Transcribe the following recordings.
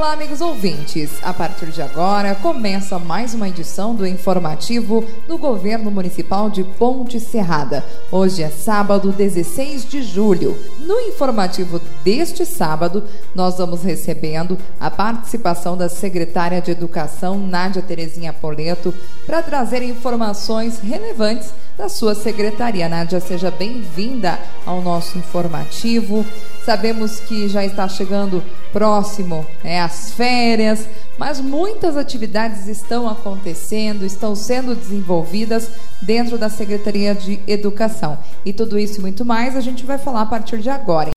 Olá, amigos ouvintes. A partir de agora começa mais uma edição do informativo do Governo Municipal de Ponte Serrada. Hoje é sábado, 16 de julho. No informativo deste sábado, nós vamos recebendo a participação da secretária de Educação, Nádia Terezinha Poleto, para trazer informações relevantes da sua secretaria. Nádia, seja bem-vinda ao nosso informativo. Sabemos que já está chegando próximo né, as férias, mas muitas atividades estão acontecendo, estão sendo desenvolvidas dentro da Secretaria de Educação. E tudo isso e muito mais a gente vai falar a partir de agora.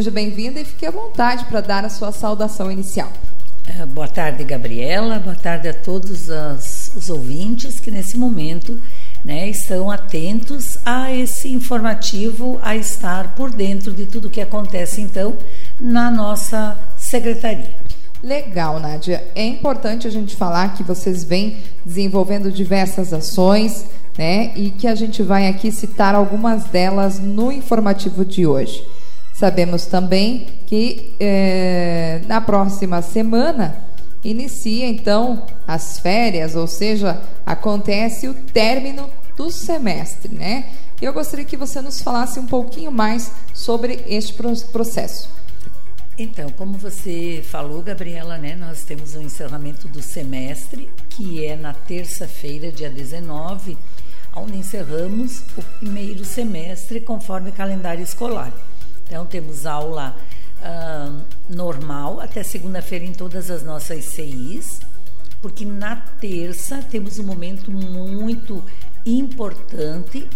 Seja bem-vinda e fique à vontade para dar a sua saudação inicial. É, boa tarde, Gabriela. Boa tarde a todos as, os ouvintes que nesse momento né, estão atentos a esse informativo, a estar por dentro de tudo que acontece então na nossa secretaria. Legal, Nádia. É importante a gente falar que vocês vêm desenvolvendo diversas ações, né? E que a gente vai aqui citar algumas delas no informativo de hoje. Sabemos também que é, na próxima semana inicia então as férias, ou seja, acontece o término do semestre, né? Eu gostaria que você nos falasse um pouquinho mais sobre este processo. Então, como você falou, Gabriela, né, nós temos o encerramento do semestre, que é na terça-feira, dia 19, onde encerramos o primeiro semestre conforme calendário escolar. Então, temos aula uh, normal até segunda-feira em todas as nossas CIs, porque na terça temos um momento muito importante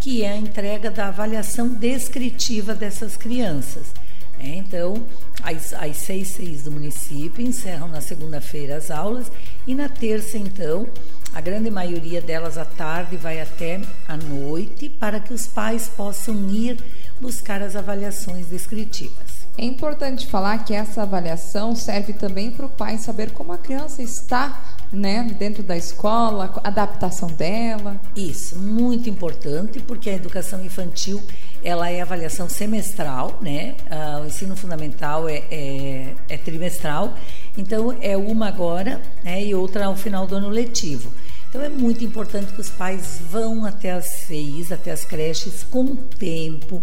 que é a entrega da avaliação descritiva dessas crianças. É, então, as, as seis CIs do município encerram na segunda-feira as aulas e na terça, então, a grande maioria delas à tarde vai até à noite para que os pais possam ir buscar as avaliações descritivas. É importante falar que essa avaliação serve também para o pai saber como a criança está né, dentro da escola, a adaptação dela. Isso, muito importante, porque a educação infantil ela é avaliação semestral, né? Ah, o ensino fundamental é, é, é, trimestral, então é uma agora né, e outra ao final do ano letivo. Então é muito importante que os pais vão até as CEIs, até as creches com tempo,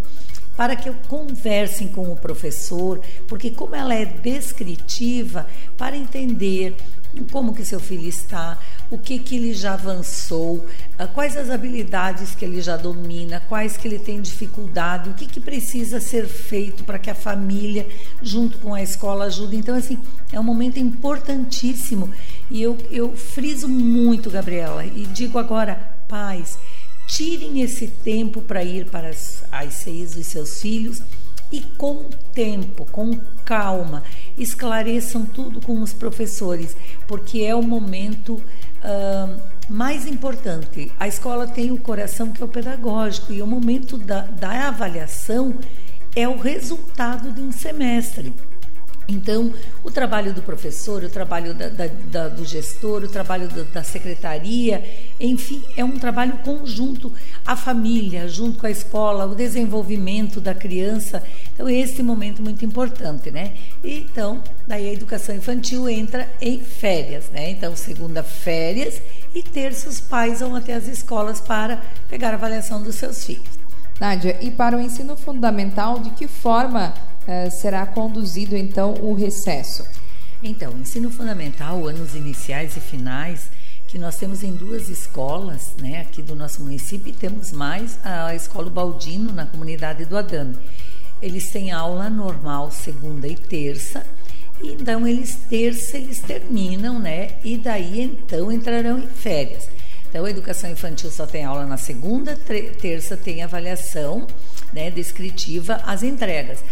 para que conversem com o professor, porque como ela é descritiva, para entender como que seu filho está, o que que ele já avançou, ah, quais as habilidades que ele já domina, quais que ele tem dificuldade, o que que precisa ser feito para que a família, junto com a escola, ajude. Então, assim, é um momento importantíssimo e eu, eu friso muito, Gabriela, e digo agora, pais, tirem esse tempo para ir para as, as CEIs dos seus filhos e com tempo, com calma, esclareçam tudo com os professores, porque é o momento uh, mais importante. A escola tem o coração que é o pedagógico e o momento da, da avaliação é o resultado de um semestre. Então, o trabalho do professor, o trabalho da, da, da, do gestor, o trabalho da, secretaria, enfim, é um trabalho conjunto. A família, junto com a escola, o desenvolvimento da criança. Então, esse momento muito importante, né? Então, daí a educação infantil entra em férias, né? Então, segunda, férias e terça, os pais vão até as escolas para pegar a avaliação dos seus filhos. Nádia, e para o ensino fundamental, de que forma será conduzido então o recesso? Então, ensino fundamental, anos iniciais e finais, que nós temos em duas escolas, né, aqui do nosso município, e temos mais a escola Baldino na comunidade do Adame. Eles têm aula normal segunda e terça, e então eles terça eles terminam, né, e daí então entrarão em férias. Então, a educação infantil só tem aula na segunda, terça tem avaliação, né, descritiva, as entregas.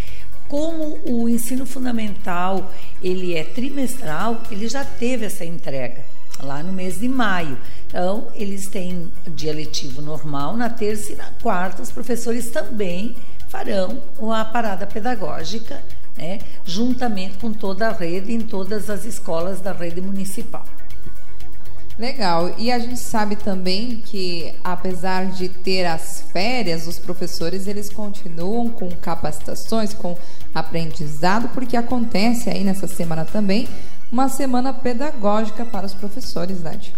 Como o ensino fundamental ele é trimestral, ele já teve essa entrega lá no mês de maio. Então, eles têm dia letivo normal na terça e na quarta os professores também farão a parada pedagógica né, juntamente com toda a rede em todas as escolas da rede municipal. Legal. E a gente sabe também que, apesar de ter as férias, os professores eles continuam com capacitações, com aprendizado, porque acontece aí nessa semana também uma semana pedagógica para os professores, Nádia.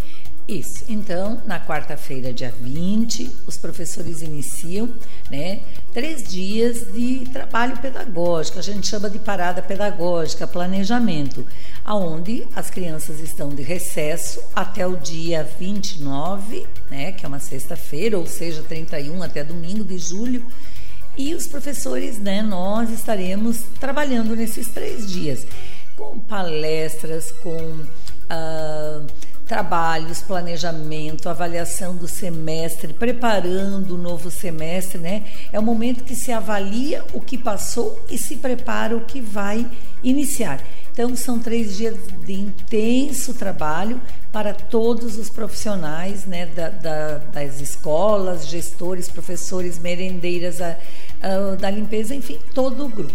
Isso. Então, na quarta-feira, dia 20, os professores iniciam né, três dias de trabalho pedagógico, a gente chama de parada pedagógica, planejamento, aonde as crianças estão de recesso até o dia 29, né, que é uma sexta-feira, ou seja, 31 até domingo de julho, e os professores, né, nós estaremos trabalhando nesses três dias, com palestras, com. Uh, trabalhos, planejamento, avaliação do semestre, preparando o novo semestre, né? É o momento que se avalia o que passou e se prepara o que vai iniciar. Então, são três dias de intenso trabalho para todos os profissionais né, da, da, das escolas, gestores, professores, merendeiras, a, a, da limpeza, enfim, todo o grupo.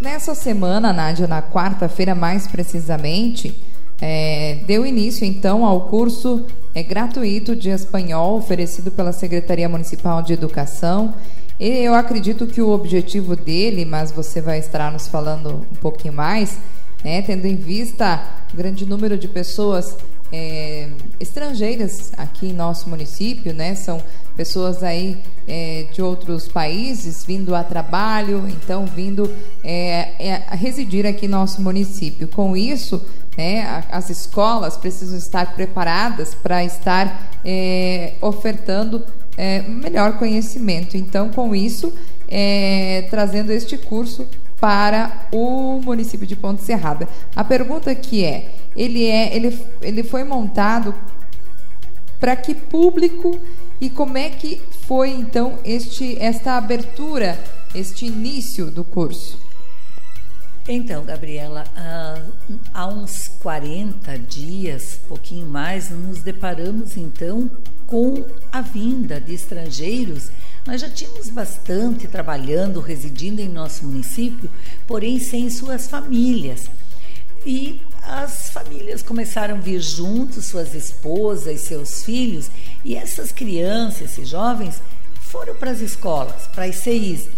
Nessa semana, Nádia, na quarta-feira mais precisamente, é, deu início então ao curso é, gratuito de espanhol oferecido pela Secretaria Municipal de Educação. E eu acredito que o objetivo dele, mas você vai estar nos falando um pouquinho mais, né, tendo em vista o grande número de pessoas é, estrangeiras aqui em nosso município, né? São pessoas aí é, de outros países vindo a trabalho, então vindo é, é a residir aqui em nosso município. Com isso, né, as escolas precisam estar preparadas para estar é, ofertando é, melhor conhecimento. Então, com isso, trazendo este curso para o município de Ponte Serrada. A pergunta que é, ele é, ele, ele foi montado para que público e como é que foi então este esta abertura, este início do curso? Então, Gabriela, há uns 40 dias, pouquinho mais, nos deparamos então com a vinda de estrangeiros nós já tínhamos bastante trabalhando, residindo em nosso município, porém sem suas famílias. E as famílias começaram a vir juntos, suas esposas, seus filhos, e essas crianças, esses jovens, foram para as escolas, para as CIs.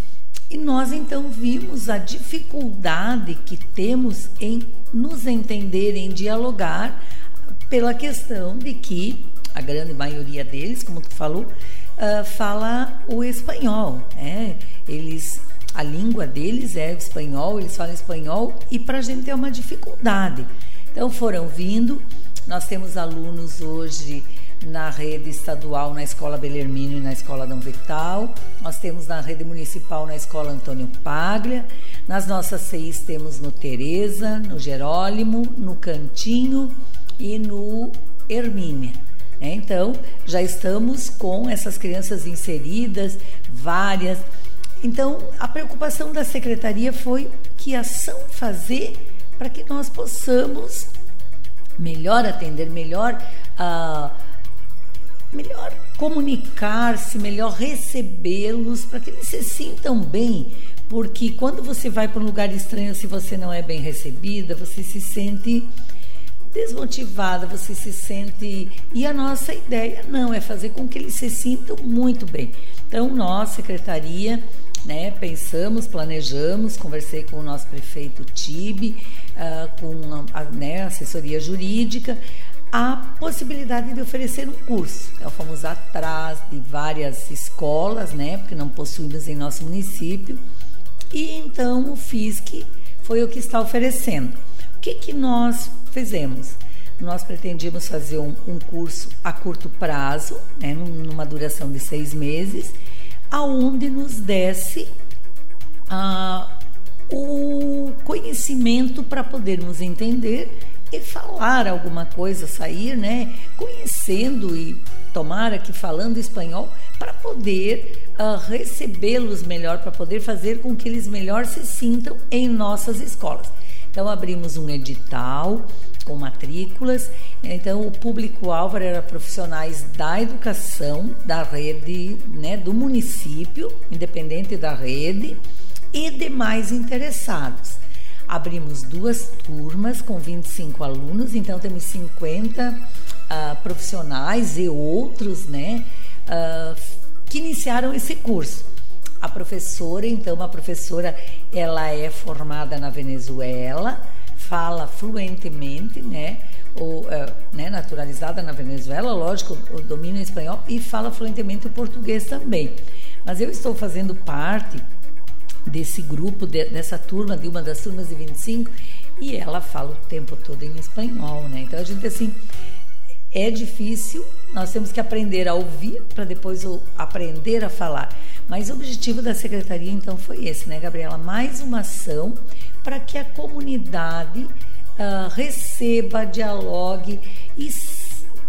E nós então vimos a dificuldade que temos em nos entender, em dialogar, pela questão de que a grande maioria deles, como tu falou, uh, fala o espanhol. Né? Eles, a língua deles é o espanhol, eles falam espanhol e para a gente é uma dificuldade. Então foram vindo. Nós temos alunos hoje na rede estadual na Escola Belermino e na Escola Dom Vital. Nós temos na rede municipal na Escola Antônio Paglia. Nas nossas CIs temos no Tereza, no Jerólimo, no Cantinho e no Hermínia. Né? Então, já estamos com essas crianças inseridas, várias. Então, a preocupação da secretaria foi que ação fazer para que nós possamos melhor atender, melhor, uh, melhor comunicar-se, melhor recebê-los, para que eles se sintam bem. Porque quando você vai para um lugar estranho, se você não é bem recebida, você se sente desmotivada, você se sente. E a nossa ideia não é fazer com que eles se sintam muito bem. Então, nós, secretaria, né, pensamos, planejamos, conversei com o nosso prefeito Tibe, uh, com a, né, assessoria jurídica, a possibilidade de oferecer um curso. Então, fomos atrás de várias escolas, né, porque não possuímos em nosso município, e então o FISC foi o que está oferecendo. O que, que nós fizemos? Nós pretendíamos fazer um, um curso a curto prazo, né, numa duração de seis meses, aonde nos desse ah, o conhecimento para podermos entender e falar alguma coisa, sair, né, conhecendo e tomara que falando espanhol para poder uh, recebê-los melhor, para poder fazer com que eles melhor se sintam em nossas escolas. Então abrimos um edital com matrículas. Então o público-alvo era profissionais da educação, da rede, né, do município, independente da rede, e demais interessados. abrimos duas turmas com 25 alunos, então temos 50 uh, profissionais e outros, né, uh, que iniciaram esse curso. A professora, então, a professora, ela é formada na Venezuela, fala fluentemente, né, ou uh, né, naturalizada na Venezuela, lógico, o domínio espanhol e fala fluentemente o português também. Mas eu estou fazendo parte desse grupo, de, dessa turma, de uma das turmas de 25, e ela fala o tempo todo em espanhol, né? Então a gente assim é difícil, nós temos que aprender a ouvir para depois aprender a falar. Mas o objetivo da secretaria então foi esse, né, Gabriela? Mais uma ação para que a comunidade uh, receba, dialogue e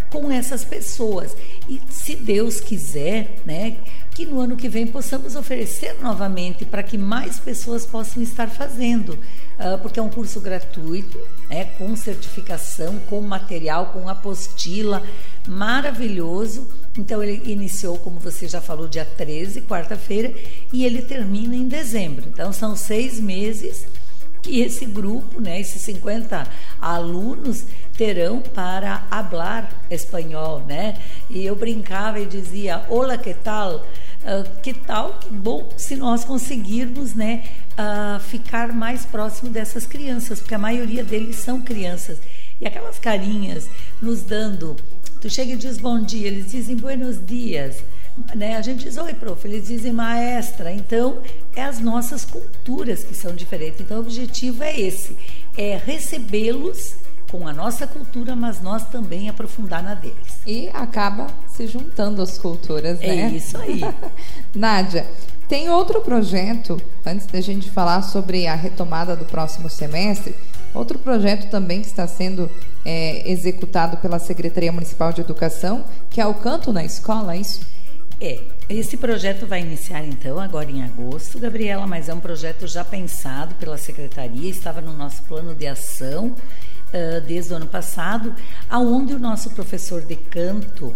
com essas pessoas. E se Deus quiser, né, que no ano que vem possamos oferecer novamente para que mais pessoas possam estar fazendo, uh, porque é um curso gratuito, é com certificação, com material, com apostila, maravilhoso. Então ele iniciou, como você já falou, dia 13, quarta-feira, e ele termina em dezembro. Então são seis meses que esse grupo, né, esses 50 alunos, terão para hablar espanhol, né? E eu brincava e dizia, olá, que tal? Uh, que tal, que bom se nós conseguirmos, né, uh, ficar mais próximo dessas crianças, porque a maioria deles são crianças. E aquelas carinhas nos dando, tu chega e diz bom dia, eles dizem buenos dias, né? A gente diz oi, prof, eles dizem maestra. Então, é as nossas culturas que são diferentes. Então, o objetivo é esse, é recebê-los com a nossa cultura, mas nós também aprofundar na deles. E acaba se juntando as culturas, é né? É isso aí. Nádia, tem outro projeto, antes da gente falar sobre a retomada do próximo semestre, outro projeto também que está sendo é, executado pela Secretaria Municipal de Educação, que é o Canto na Escola, é isso? É, esse projeto vai iniciar então agora em agosto, Gabriela, mas é um projeto já pensado pela secretaria, estava no nosso plano de ação uh, desde o ano passado, aonde o nosso professor de canto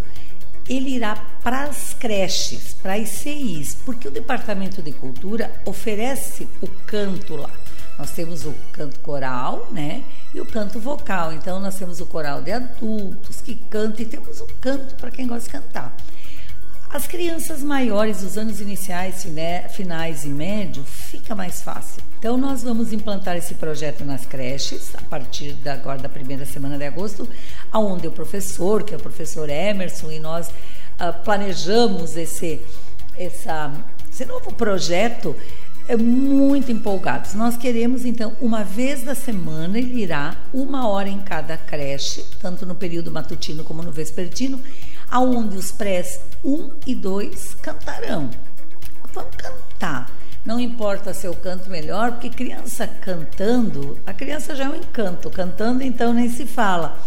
ele irá para as creches, para as CIs, porque o Departamento de Cultura oferece o canto lá. Nós temos o canto coral, né? E o canto vocal. Então nós temos o coral de adultos que canta e temos o canto para quem gosta de cantar. As crianças maiores dos anos iniciais, finais e médio, fica mais fácil. Então, nós vamos implantar esse projeto nas creches, a partir da, agora da primeira semana de agosto, aonde o professor, que é o professor Emerson, e nós uh, planejamos esse, essa, esse novo projeto é muito empolgados. Nós queremos, então, uma vez da semana, ele irá uma hora em cada creche, tanto no período matutino como no vespertino, aonde os prés 1 e 2 cantarão. Vamos cantar. Não importa se eu canto melhor, porque criança cantando, a criança já é um encanto, cantando então nem se fala.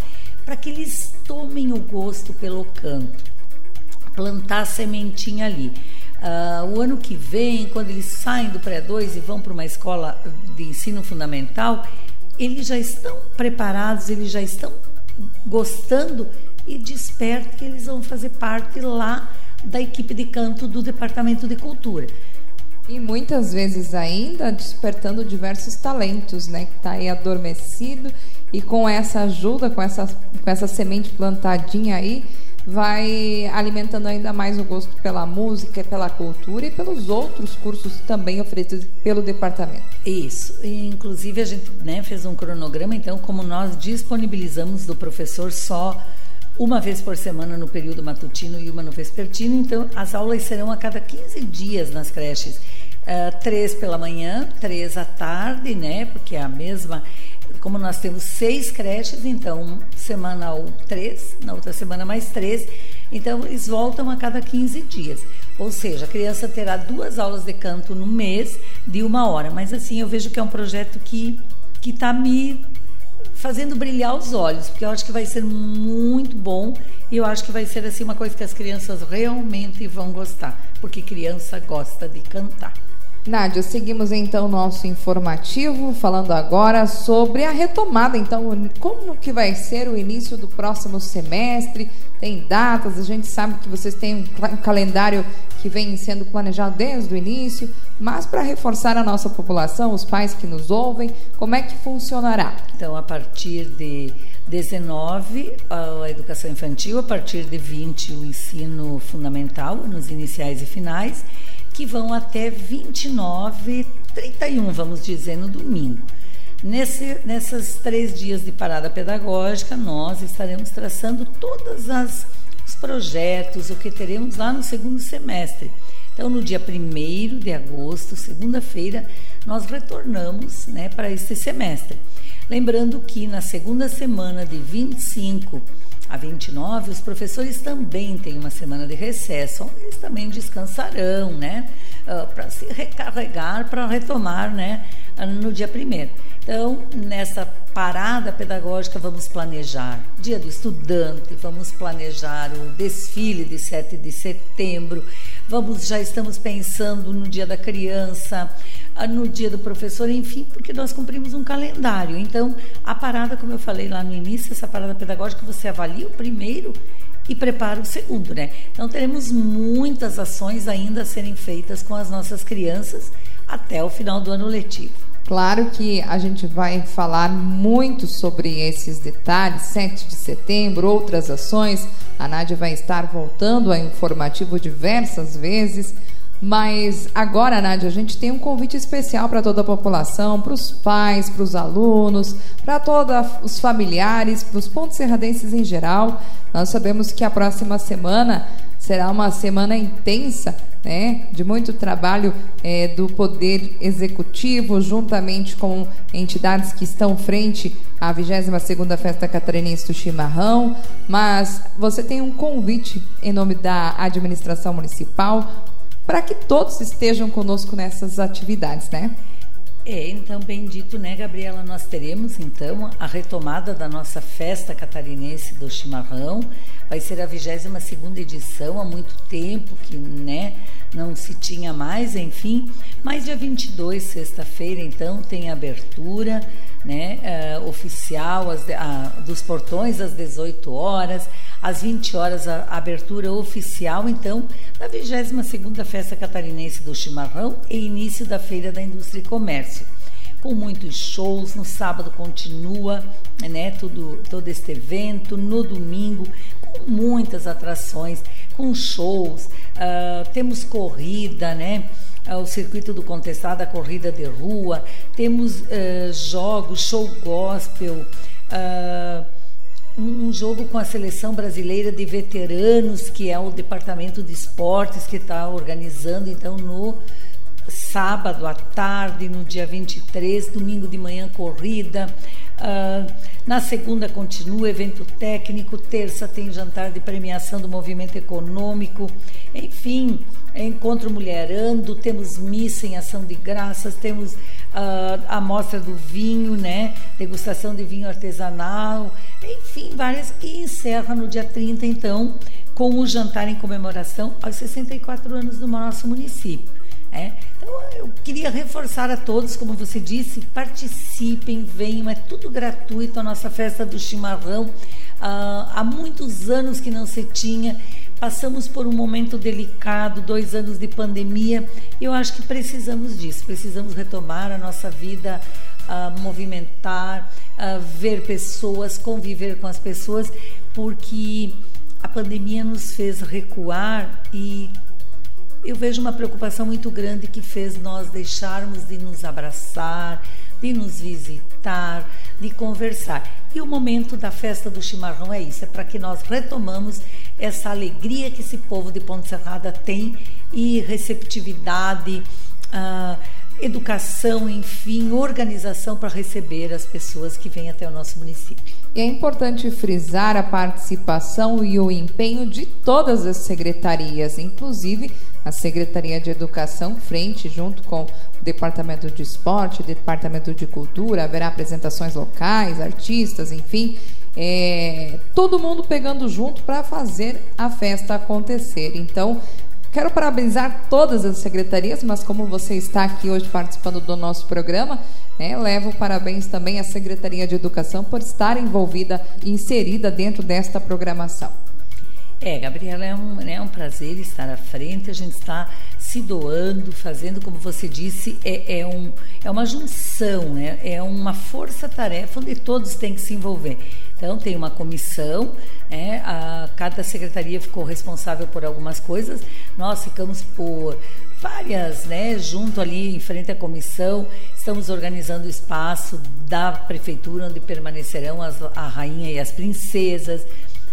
Para que eles tomem o gosto pelo canto, plantar a sementinha ali. Uh, o ano que vem, quando eles saem do pré-2 e vão para uma escola de ensino fundamental, eles já estão preparados, eles já estão gostando e desperta que eles vão fazer parte lá da equipe de canto do Departamento de Cultura. E muitas vezes ainda despertando diversos talentos, né? Que está aí adormecido e com essa ajuda, com essa, com essa semente plantadinha aí, vai alimentando ainda mais o gosto pela música, pela cultura e pelos outros cursos também oferecidos pelo departamento. Isso. E, inclusive a gente né, fez um cronograma, então, como nós disponibilizamos do professor só uma vez por semana no período matutino e uma no vespertino. Então, as aulas serão a cada 15 dias nas creches. Uh, três pela manhã, três à tarde, né? Porque é a mesma. Como nós temos seis creches, então semanal três, na outra semana mais três. Então, eles voltam a cada 15 dias. Ou seja, a criança terá duas aulas de canto no mês de uma hora. Mas assim, eu vejo que é um projeto que está me fazendo brilhar os olhos, porque eu acho que vai ser muito bom e eu acho que vai ser assim uma coisa que as crianças realmente vão gostar, porque criança gosta de cantar. Nádia, seguimos então nosso informativo, falando agora sobre a retomada. Então, como que vai ser o início do próximo semestre? Tem datas, a gente sabe que vocês têm um calendário que vem sendo planejado desde o início, mas para reforçar a nossa população, os pais que nos ouvem, como é que funcionará? Então, a partir de 19, a educação infantil, a partir de 20, o ensino fundamental, nos iniciais e finais que vão até 29, 31, vamos dizer, no domingo. Nesse, nessas três dias de parada pedagógica, nós estaremos traçando todos os projetos, o que teremos lá no segundo semestre. Então, no dia 1 de agosto, segunda-feira, nós retornamos né, para este semestre. Lembrando que na segunda semana de 25 a 29, os professores também têm uma semana de recesso, onde eles também descansarão, né? Uh, para se recarregar, para retomar, né? No dia primeiro. Então, nessa parada pedagógica, vamos planejar Dia do Estudante, vamos planejar o desfile de 7 de setembro, vamos já estamos pensando no Dia da Criança, ah, no Dia do Professor, enfim, porque nós cumprimos um calendário. Então, a parada, como eu falei lá no início, essa parada pedagógica, você avalia o primeiro e prepara o segundo, né? Então, teremos muitas ações ainda a serem feitas com as nossas crianças até o final do ano letivo. Claro que a gente vai falar muito sobre esses detalhes, 7 de setembro, outras ações. A Nádia vai estar voltando ao informativo diversas vezes. Mas agora, Nádia, a gente tem um convite especial para toda a população, para os pais, para os alunos, para todos os familiares, para os pontos serradenses em geral. Nós sabemos que a próxima semana será uma semana intensa né, de muito trabalho é, do Poder Executivo, juntamente com entidades que estão frente à 22ª Festa Catarinense do Chimarrão, mas você tem um convite em nome da administração municipal para que todos estejam conosco nessas atividades, né? É, então, bendito, né, Gabriela? Nós teremos, então, a retomada da nossa festa catarinense do chimarrão. Vai ser a 22 edição, há muito tempo que, né, não se tinha mais, enfim. Mas dia 22, sexta-feira, então, tem abertura, né, uh, oficial as, dos portões às 18 horas, às 20 horas a abertura oficial, então, da 22ª Festa Catarinense do Chimarrão e início da Feira da Indústria e Comércio. Com muitos shows, no sábado continua, né, tudo, todo este evento, no domingo, com muitas atrações, com shows, uh, temos corrida, né, o circuito do contestado, a corrida de rua, temos uh, jogos, show gospel, uh, um, jogo com a seleção brasileira de veteranos, que é o departamento de esportes que está organizando, então no sábado à tarde, no dia 23, domingo de manhã, corrida. Uh, na segunda continua evento técnico, terça tem jantar de premiação do movimento econômico, enfim, encontro mulherando, temos missa em ação de graças, temos a mostra do vinho, né? Degustação de vinho artesanal, enfim, várias. E encerra no dia 30, então, com o jantar em comemoração aos 64 anos do nosso município. É? Então, eu queria reforçar a todos, como você disse, participem, venham, é tudo gratuito a nossa festa do chimarrão. Uh, há muitos anos que não se tinha Passamos por um momento delicado, dois anos de pandemia. Eu acho que precisamos disso. Precisamos retomar a nossa vida, uh, movimentar, uh, ver pessoas, conviver com as pessoas, porque a pandemia nos fez recuar e eu vejo uma preocupação muito grande que fez nós deixarmos de nos abraçar, de nos visitar, de conversar. E o momento da festa do chimarrão é isso, é para que nós retomamos essa alegria que esse povo de Ponte Serrada tem e receptividade, uh, educação, enfim, organização para receber as pessoas que vêm até o nosso município. E é importante frisar a participação e o empenho de todas as secretarias, inclusive a Secretaria de Educação, frente junto com o Departamento de Esporte, Departamento de Cultura, haverá apresentações locais, artistas, enfim, é, todo mundo pegando junto para fazer a festa acontecer. Então, Quero parabenizar todas as secretarias, mas como você está aqui hoje participando do nosso programa, né, levo parabéns também à Secretaria de Educação por estar envolvida e inserida dentro desta programação. É, Gabriela, é um, né, é um prazer estar à frente, a gente está se doando, fazendo, como você disse, é, é, um, é uma junção, é, é uma força-tarefa onde todos têm que se envolver. Então, tem uma comissão, né, a, cada secretaria ficou responsável por algumas coisas, nós ficamos por várias, né, junto ali em frente à comissão, estamos organizando o espaço da prefeitura onde permanecerão as, a rainha e as princesas,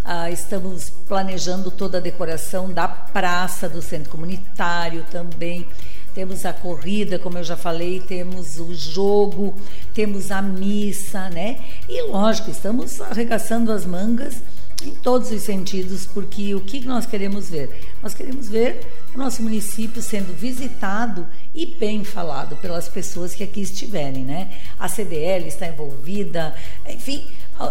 ah, estamos planejando toda a decoração da praça do centro comunitário também. Temos a corrida, como eu já falei, temos o jogo, temos a missa, né? E lógico, estamos arregaçando as mangas em todos os sentidos, porque o que nós queremos ver? Nós queremos ver o nosso município sendo visitado e bem falado pelas pessoas que aqui estiverem, né? A CDL está envolvida, enfim,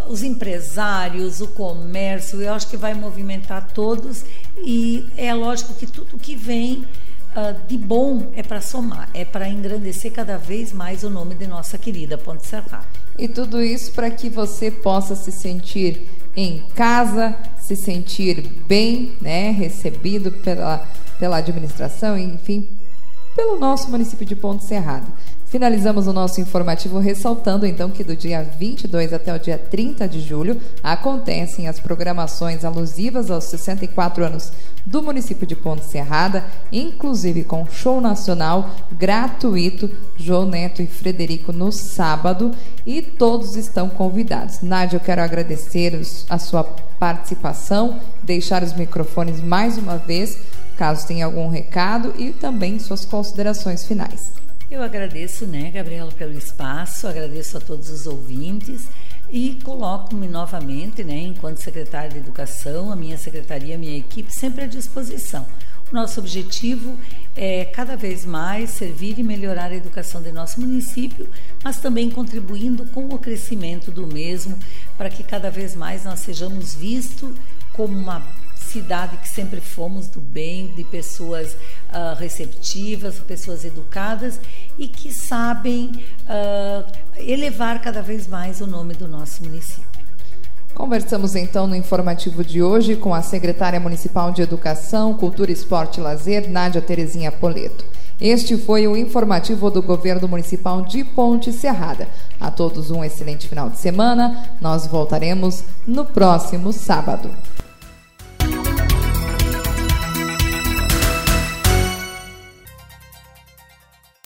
os empresários, o comércio, eu acho que vai movimentar todos e é lógico que tudo que vem uh, de bom é para somar, é para engrandecer cada vez mais o nome de nossa querida Ponte Serrada. E tudo isso para que você possa se sentir em casa, se sentir bem, né, recebido pela, pela administração, enfim, pelo nosso município de Ponte Serrada. Finalizamos o nosso informativo ressaltando então que do dia 22 até o dia 30 de julho acontecem as programações alusivas aos 64 anos do município de Ponte Serrada, inclusive com show nacional gratuito João Neto e Frederico no sábado e todos estão convidados. Nádia, eu quero agradecer a sua participação, deixar os microfones mais uma vez, caso tenha algum recado e também suas considerações finais. Eu agradeço, né, Gabriela, pelo espaço, agradeço a todos os ouvintes e coloco-me novamente, né, enquanto secretária de Educação, a minha secretaria, a minha equipe, sempre à disposição. O nosso objetivo é cada vez mais servir e melhorar a educação de nosso município, mas também contribuindo com o crescimento do mesmo, para que cada vez mais nós sejamos vistos como uma cidade que sempre fomos do bem, de pessoas uh, receptivas, pessoas educadas e que sabem uh, elevar cada vez mais o nome do nosso município. Conversamos então no informativo de hoje com a secretária municipal de Educação, Cultura, Esporte e Lazer, Nádia Terezinha Poleto. Este foi o informativo do governo municipal de Ponte Serrada. A todos um excelente final de semana. Nós voltaremos no próximo sábado.